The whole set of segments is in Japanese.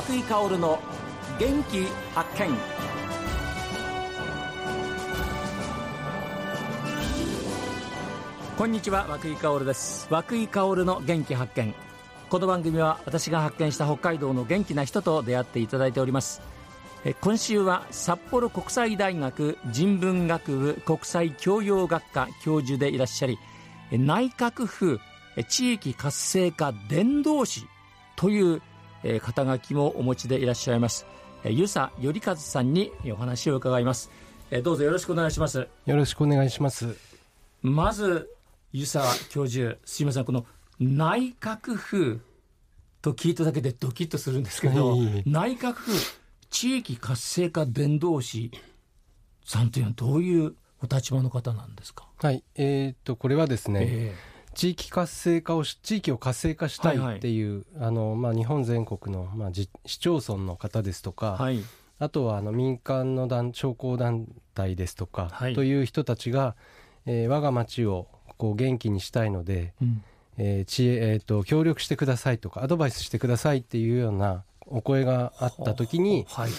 和井香の元気発見。こんにちは和井香です。和井香の元気発見。この番組は私が発見した北海道の元気な人と出会っていただいております。今週は札幌国際大学人文学部国際教養学科教授でいらっしゃり内閣府地域活性化伝道師という肩書きもお持ちでいらっしゃいます。湯佐頼和さんにお話を伺います。どうぞよろしくお願いします。よろしくお願いします。まず湯佐教授すいませんこの内閣府と聞いただけでドキッとするんですけど、内閣府地域活性化伝道師さんというのはどういうお立場の方なんですか？はい。えー、っとこれはですね、えー地域活性化を地域を活性化したいっていう、はい。はい、あのまあ、日本全国の、まあ、市町村の方ですとか、はい、あとはあの民間の団商工団体ですとか、はい、という人たちが、えー、我が町をこう元気にしたいので、うん、えー知恵えーと、協力してくださいとかアドバイスしてくださいっていうようなお声があった時に、はい、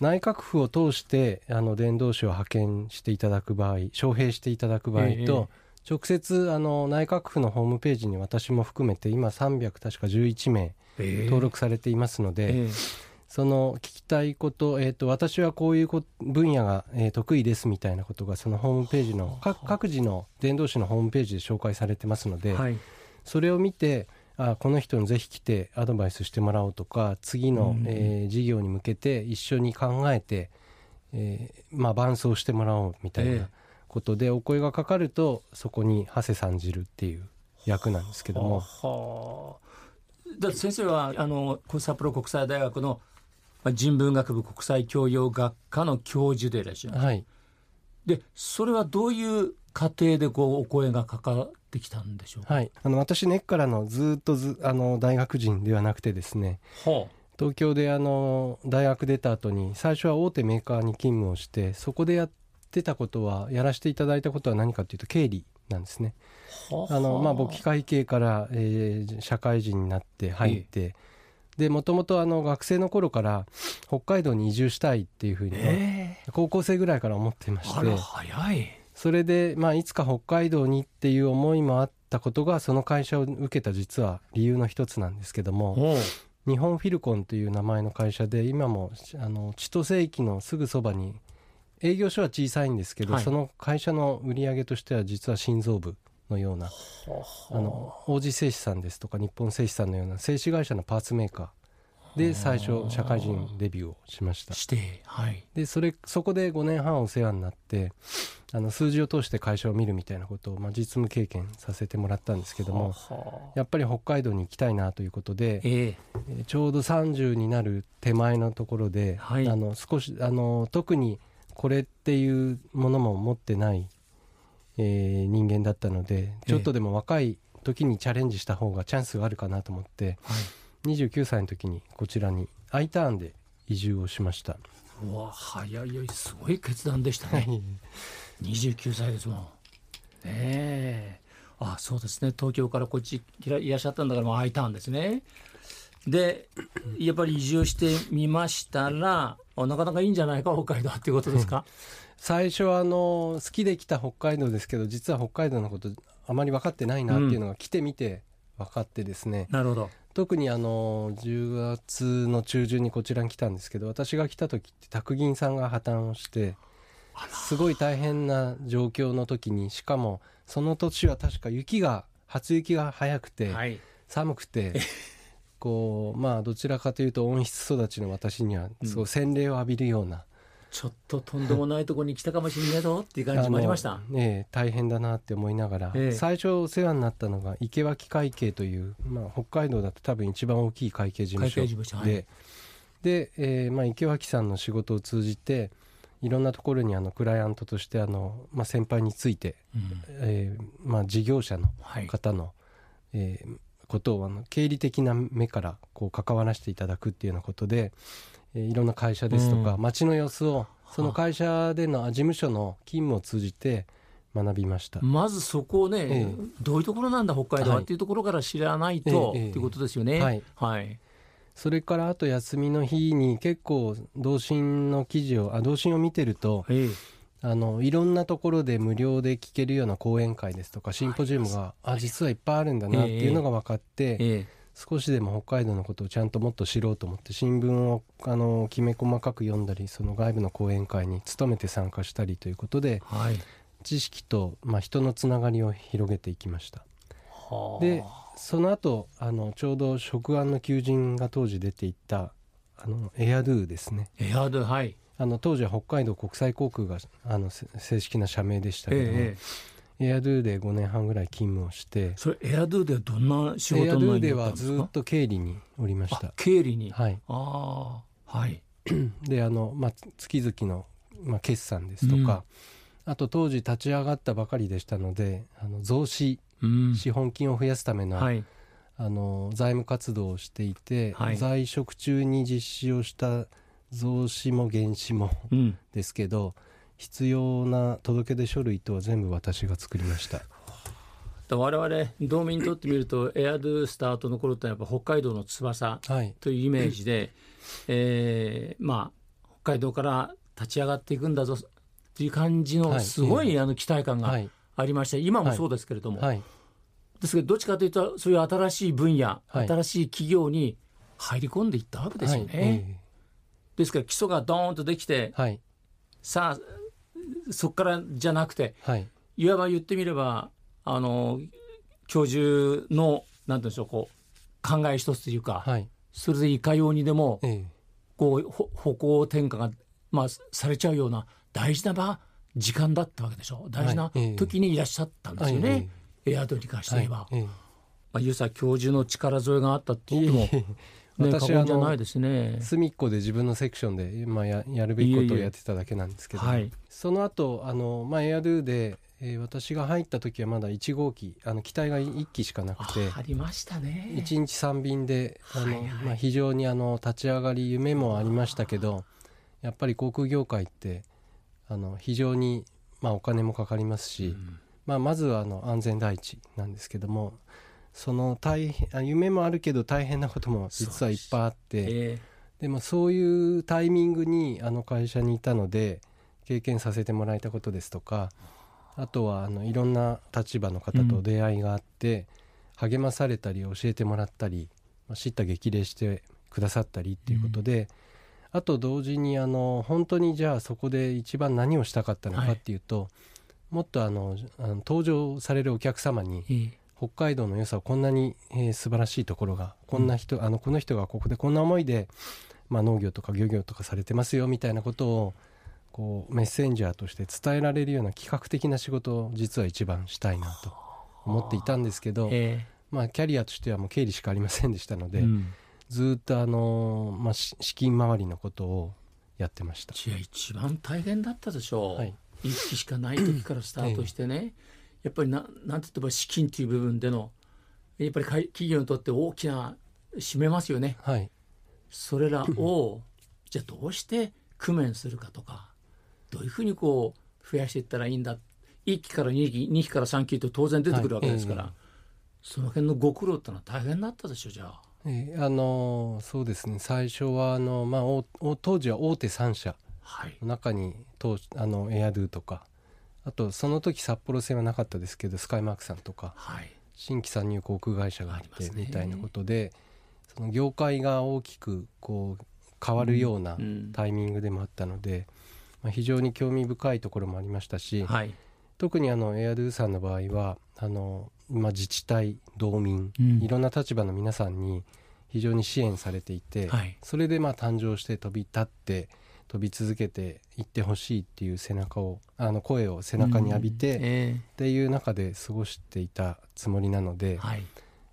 内閣府を通してあの伝道師を派遣していただく場合招聘していただく場合と、えー直接あの内閣府のホームページに私も含めて今300確か11名登録されていますので、えー、その聞きたいこと、えーと、私はこういう分野が、えー、得意ですみたいなことがそのホームページの各自の伝道師のホームページで紹介されてますので、はい、それを見てあこの人にぜひ来てアドバイスしてもらおうとか次の、うん、えー、事業に向けて一緒に考えて、えーまあ、伴走してもらおうみたいな。えーことでお声がかかるとそこに長谷さんじるっていう役なんですけども。はあ、だって先生はあの札幌国際大学の人文学部国際教養学科の教授でいらっしゃいます。はい、でそれはどういう過程でこうお声がかかってきたんでしょうか、はい、あの私根っからのずっとずあの大学人ではなくてですね、はあ、東京であの大学出た後に最初は大手メーカーに勤務をしてそこでやっってたことはやらせていただいたことは何かというと経理なんですね。あ。のまあ簿記会計から、えー、社会人になって入って、でもともとあの学生の頃から北海道に移住したいっていうふうに、えー、高校生ぐらいから思ってまして。早い。それで、まあ、いつか北海道にっていう思いもあったことがその会社を受けた実は理由の一つなんですけども日本フィルコンという名前の会社で今もあの千歳駅のすぐそばに営業所は小さいんですけど、はい、その会社の売り上げとしては実は心臓部のようなあ。の王子製紙さんですとか日本製紙さんのような製紙会社のパーツメーカーで最初社会人デビューをしました。して、はい、でそれそこで5年半お世話になってあの数字を通して会社を見るみたいなことを、まあ、実務経験させてもらったんですけどもやっぱり北海道に行きたいなということで、えー、ちょうど30になる手前のところで、はい、あの少しあの特にこれっていうものも持ってない、えー、人間だったのでちょっとでも若い時にチャレンジした方がチャンスがあるかなと思って、はい、29歳の時にこちらに I ターンで移住をしました。うわ早いよすごい決断でしたね。29歳ですもん。ええ。あそうですね。東京からこっちいらっしゃったんだからもう I ターンですねでやっぱり移住してみましたらなかなかいいんじゃないか北海道っていうことですか？最初はあの好きで来た北海道ですけど実は北海道のことあまり分かってないなっていうのが来てみて分かってですね、うん、なるほど。特にあの10月の中旬にこちらに来たんですけど私が来た時って宅銀さんが破綻をしてすごい大変な状況の時にしかもその年は確か雪が初雪が早くて、寒くて こうまあどちらかというと温室育ちの私にはすごい洗礼を浴びるような、ちょっととんでもないところに来たかもしれないぞっていう感じもありました？ね大変だなって思いながら、ええ、最初お世話になったのが池脇会計という、まあ、北海道だと多分一番大きい会計事務所で、はい、で、えーまあ、池脇さんの仕事を通じていろんなところにあのクライアントとしてあの、まあ、先輩について、うん、えー、まあ、事業者の方の、はい、えーことをあの経理的な目からこう関わらせていただくっていうようなことで、えー、いろんな会社ですとか、街の様子をその会社での事務所の勤務を通じて学びました。まずそこをね、ええ、どういうところなんだ北海道は、っていうところから知らないと、はい、っていうことですよね。はい、はい。それからあと休みの日に結構同心の記事をあ同心を見てると、あのいろんなところで無料で聞けるような講演会ですとかシンポジウムがあ実はいっぱいあるんだなっていうのが分かって、少しでも北海道のことをちゃんともっと知ろうと思って新聞をあのきめ細かく読んだりその外部の講演会に努めて参加したりということで、はい、知識と、まあ、人のつながりを広げていきました。でその後あのちょうど食案の求人が当時出ていたあのエアドゥですね。エアドゥはいあの当時は北海道国際航空があの正式な社名でしたけども、ええ、エアドゥで5年半ぐらい勤務をしてそれエアドゥでどんな仕事エアドゥではずっと経理におりました。経理に？はい。ああはい。であの、まあ、月々の、まあ、決算ですとか、うん、あと当時立ち上がったばかりでしたのであの増資、うん、資本金を増やすための、はい。あの財務活動をしていて、はい、在職中に実施をした増資も減資もですけど、うん、必要な届け出書類とは全部私が作りました。我々道民にとってみるとエアドゥスタートの頃ってやっぱ北海道の翼というイメージで、はい、えー、まあ北海道から立ち上がっていくんだぞという感じのすごい、あの期待感がありまして、今もそうですけれども、はい、ですけどどっちかというとそういう新しい分野、新しい企業に入り込んでいったわけですよね。ですから基礎がドーンとできて、はい、さあそこからじゃなくて、はい、いわば言ってみればあの教授のなんていうんでしょうこう考え一つというか、はい、それでいかようにでも、ええ、こう歩行転換が、まあ、されちゃうような大事な場時間だったわけでしょ。大事な時にいらっしゃったんですよね、はい、エアドに関して言えば。はい、まあ、ユーサ教授の力添えがあったっていうのも私はあの、ね、隅っこで自分のセクションで、まあ、ややるべきことをやってただけなんですけど、はい、その後あの、まあ、エアドゥで、えー、私が入った時はまだ1号機あの機体が1機しかなくて。ありましたね。1日3便であの、はいはい、まあ、非常にあの立ち上がり夢もありましたけどやっぱり航空業界ってあの非常に、まあ、お金もかかりますし、うん、まあ、まずはあの安全第一なんですけどもその大変夢もあるけど大変なことも実はいっぱいあって、えー、でもそういうタイミングにあの会社にいたので経験させてもらえたことですとかあとはあのいろんな立場の方と出会いがあって、うん、励まされたり教えてもらったり知った激励してくださったりっていうことで、うん、あと同時にあの本当にじゃあそこで一番何をしたかったのかっていうと、はい、もっとあのあの登場されるお客様に、北海道の良さをこんなに、えー、素晴らしいところがこんな人、うん、あのこの人がここでこんな思いで、まあ、農業とか漁業とかされてますよみたいなことをこうメッセンジャーとして伝えられるような企画的な仕事を実は一番したいなと思っていたんですけど、えー、まあ、キャリアとしてはもう経理しかありませんでしたので、うん、ずっとあの、まあ、資金回りのことをやってました。いや一番大変だったでしょう、はい、一期しかない時からスタートしてね、えーやっぱりななんて言えば資金という部分でのやっぱり企業にとって大きな占めますよね。はい、それらを じゃあどうして工面するかとかどういうふうにこう増やしていったらいいんだ1期から2期2期から3期と当然出てくるわけですから、はい。えー、その辺のご苦労ってのは大変だったでしょうじゃあ。えー、あのそうですね。最初はあの、まあ、お当時は大手3社の中に、はい、あのエアドゥとかあとその時札幌線はなかったですけどスカイマークさんとか、はい、新規参入航空会社があってみたいなことで、その業界が大きくこう変わるようなタイミングでもあったので、まあ、非常に興味深いところもありましたし、はい、特にあのエアドゥさんの場合はあの、まあ、自治体道民、うん、いろんな立場の皆さんに非常に支援されていて、はい、それでまあ誕生して飛び立って飛び続けていってほしいっていう背中をあの声を背中に浴びて、うんえー、っていう中で過ごしていたつもりなので、はい、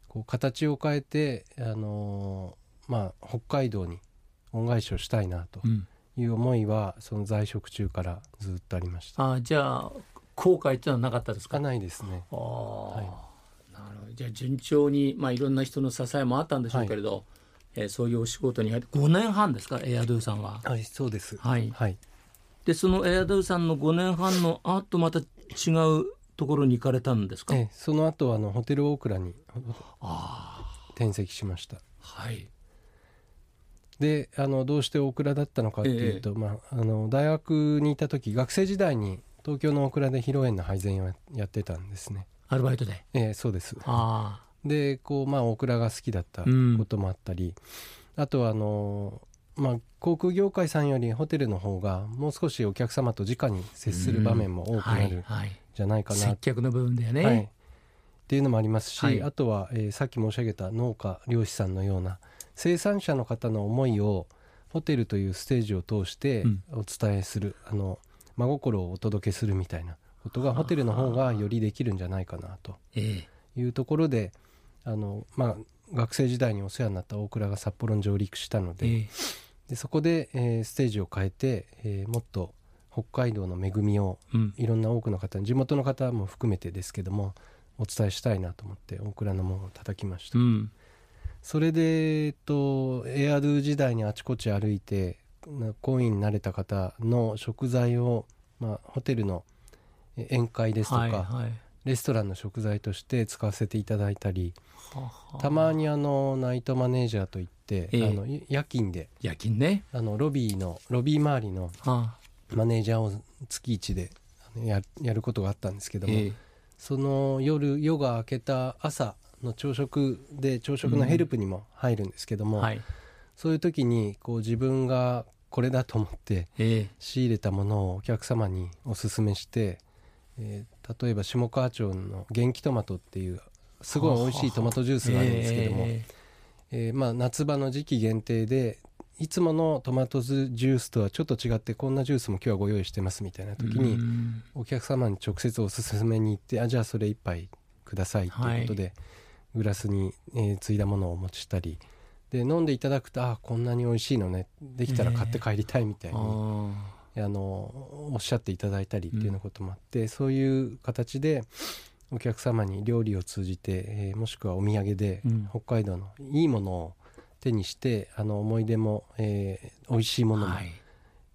こう形を変えて、あのー、まあ、北海道に恩返しをしたいなという思いは、その在職中からずっとありました。あじゃあ後悔っていうのはなかったですか？ないですね。はい、なるほど。じゃあ順調に、まあ、いろんな人の支えもあったんでしょうけれど、はいえー、そういうお仕事に入って5年半ですか？エアドゥさんは。はいそうです。はい、はい、でそのエアドゥさんの5年半の後また違うところに行かれたんですか、えー、その後あのホテルオークラに転籍しました。はい。であのどうして大倉だったのかっていうと、えまあ、あの大学にいた時学生時代に東京の大倉で披露宴の配膳をやってたんですね。アルバイトで？ええそうですでこうまあ大倉が好きだったこともあったり、うん、あとはあのまあ航空業界さんよりホテルの方がもう少しお客様と直に接する場面も多くなるじゃないかな、うんはいはい、接客の部分だよね、はい、っていうのもありますし、はい、あとは、えー、さっき申し上げた農家漁師さんのような生産者の方の思いをホテルというステージを通してお伝えする、うん、あの真心をお届けするみたいなことがホテルの方がよりできるんじゃないかなというところで、あのまあ、学生時代にお世話になった大倉が札幌に上陸したのでえー、でそこで、えー、ステージを変えて、えー、もっと北海道の恵みを、いろんな多くの方に地元の方も含めてですけどもお伝えしたいなと思って大倉の門を叩きました。うん。それで、えっと、エアドゥ時代にあちこち歩いてコインになれた方の食材を、まあ、ホテルの宴会ですとか、はいはい、レストランの食材として使わせていただいたりたまにあのナイトマネージャーといって、えー、あの夜勤で夜勤ね。あのロビーのロビー周りのマネージャーを月1でややることがあったんですけども、えー、その夜夜が明けた朝の朝食で朝食のヘルプにも入るんですけども、うん。はい、そういう時にこう自分がこれだと思って仕入れたものをお客様におすすめして、えー、例えば下川町の元気トマトっていうすごい美味しいトマトジュースがあるんですけども、えー、えー、まあ、夏場の時期限定でいつものトマトジュースとはちょっと違ってこんなジュースも今日はご用意してますみたいな時にお客様に直接おすすめに行ってあじゃあそれ1杯くださいということで、はい。グラスに、えー、継いだものをお持ちしたりで飲んでいただくとあこんなに美味しいのね。できたら買って帰りたいみたいに、えー、あのおっしゃっていただいたりっていうようなこともあって、うん、そういう形でお客様に料理を通じて、えー、もしくはお土産で北海道のいいものを手にしてあの思い出も、えー、美味しいものも、はい。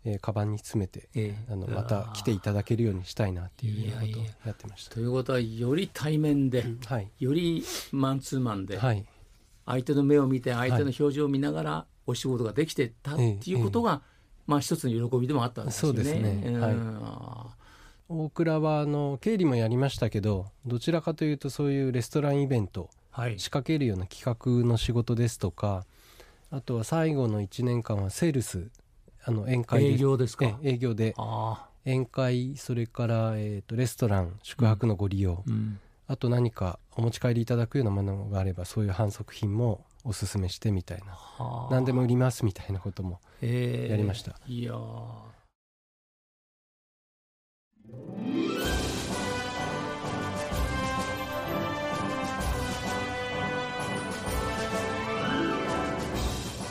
えー、カバンに詰めて、えー、あのまた来ていただけるようにしたいなっていうことをやってました。ということはより対面で、はい、よりマンツーマンで、はい、相手の目を見て相手の表情を見ながらお仕事ができてたっていうことが、まあ一つの喜びでもあったんですよね。そうですね、はい。大倉はあの経理もやりましたけどどちらかというとそういうレストランイベント、はい、仕掛けるような企画の仕事ですとかあとは最後の1年間はセールスあの宴会営業ですか？営業で。宴会それから、えーと、レストラン宿泊のご利用、うん、あと何かお持ち帰りいただくようなものがあればそういう反則品もおすすめしてみたいな。何でも売りますみたいなこともやりました。いや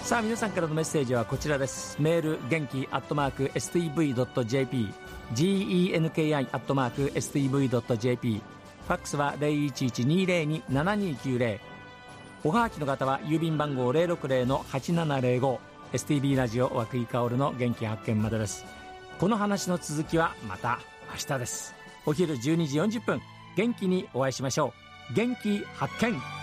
さあ皆さんからのメッセージはこちらです。メール元気アットマーク STV.jp genki アットマーク STV.jp ファックスは0112027290おはがきの方は郵便番号060-8705 STB ラジオ和久井薫の元気発見までです。この話の続きはまた明日です。お昼12時40分。元気にお会いしましょう。元気発見。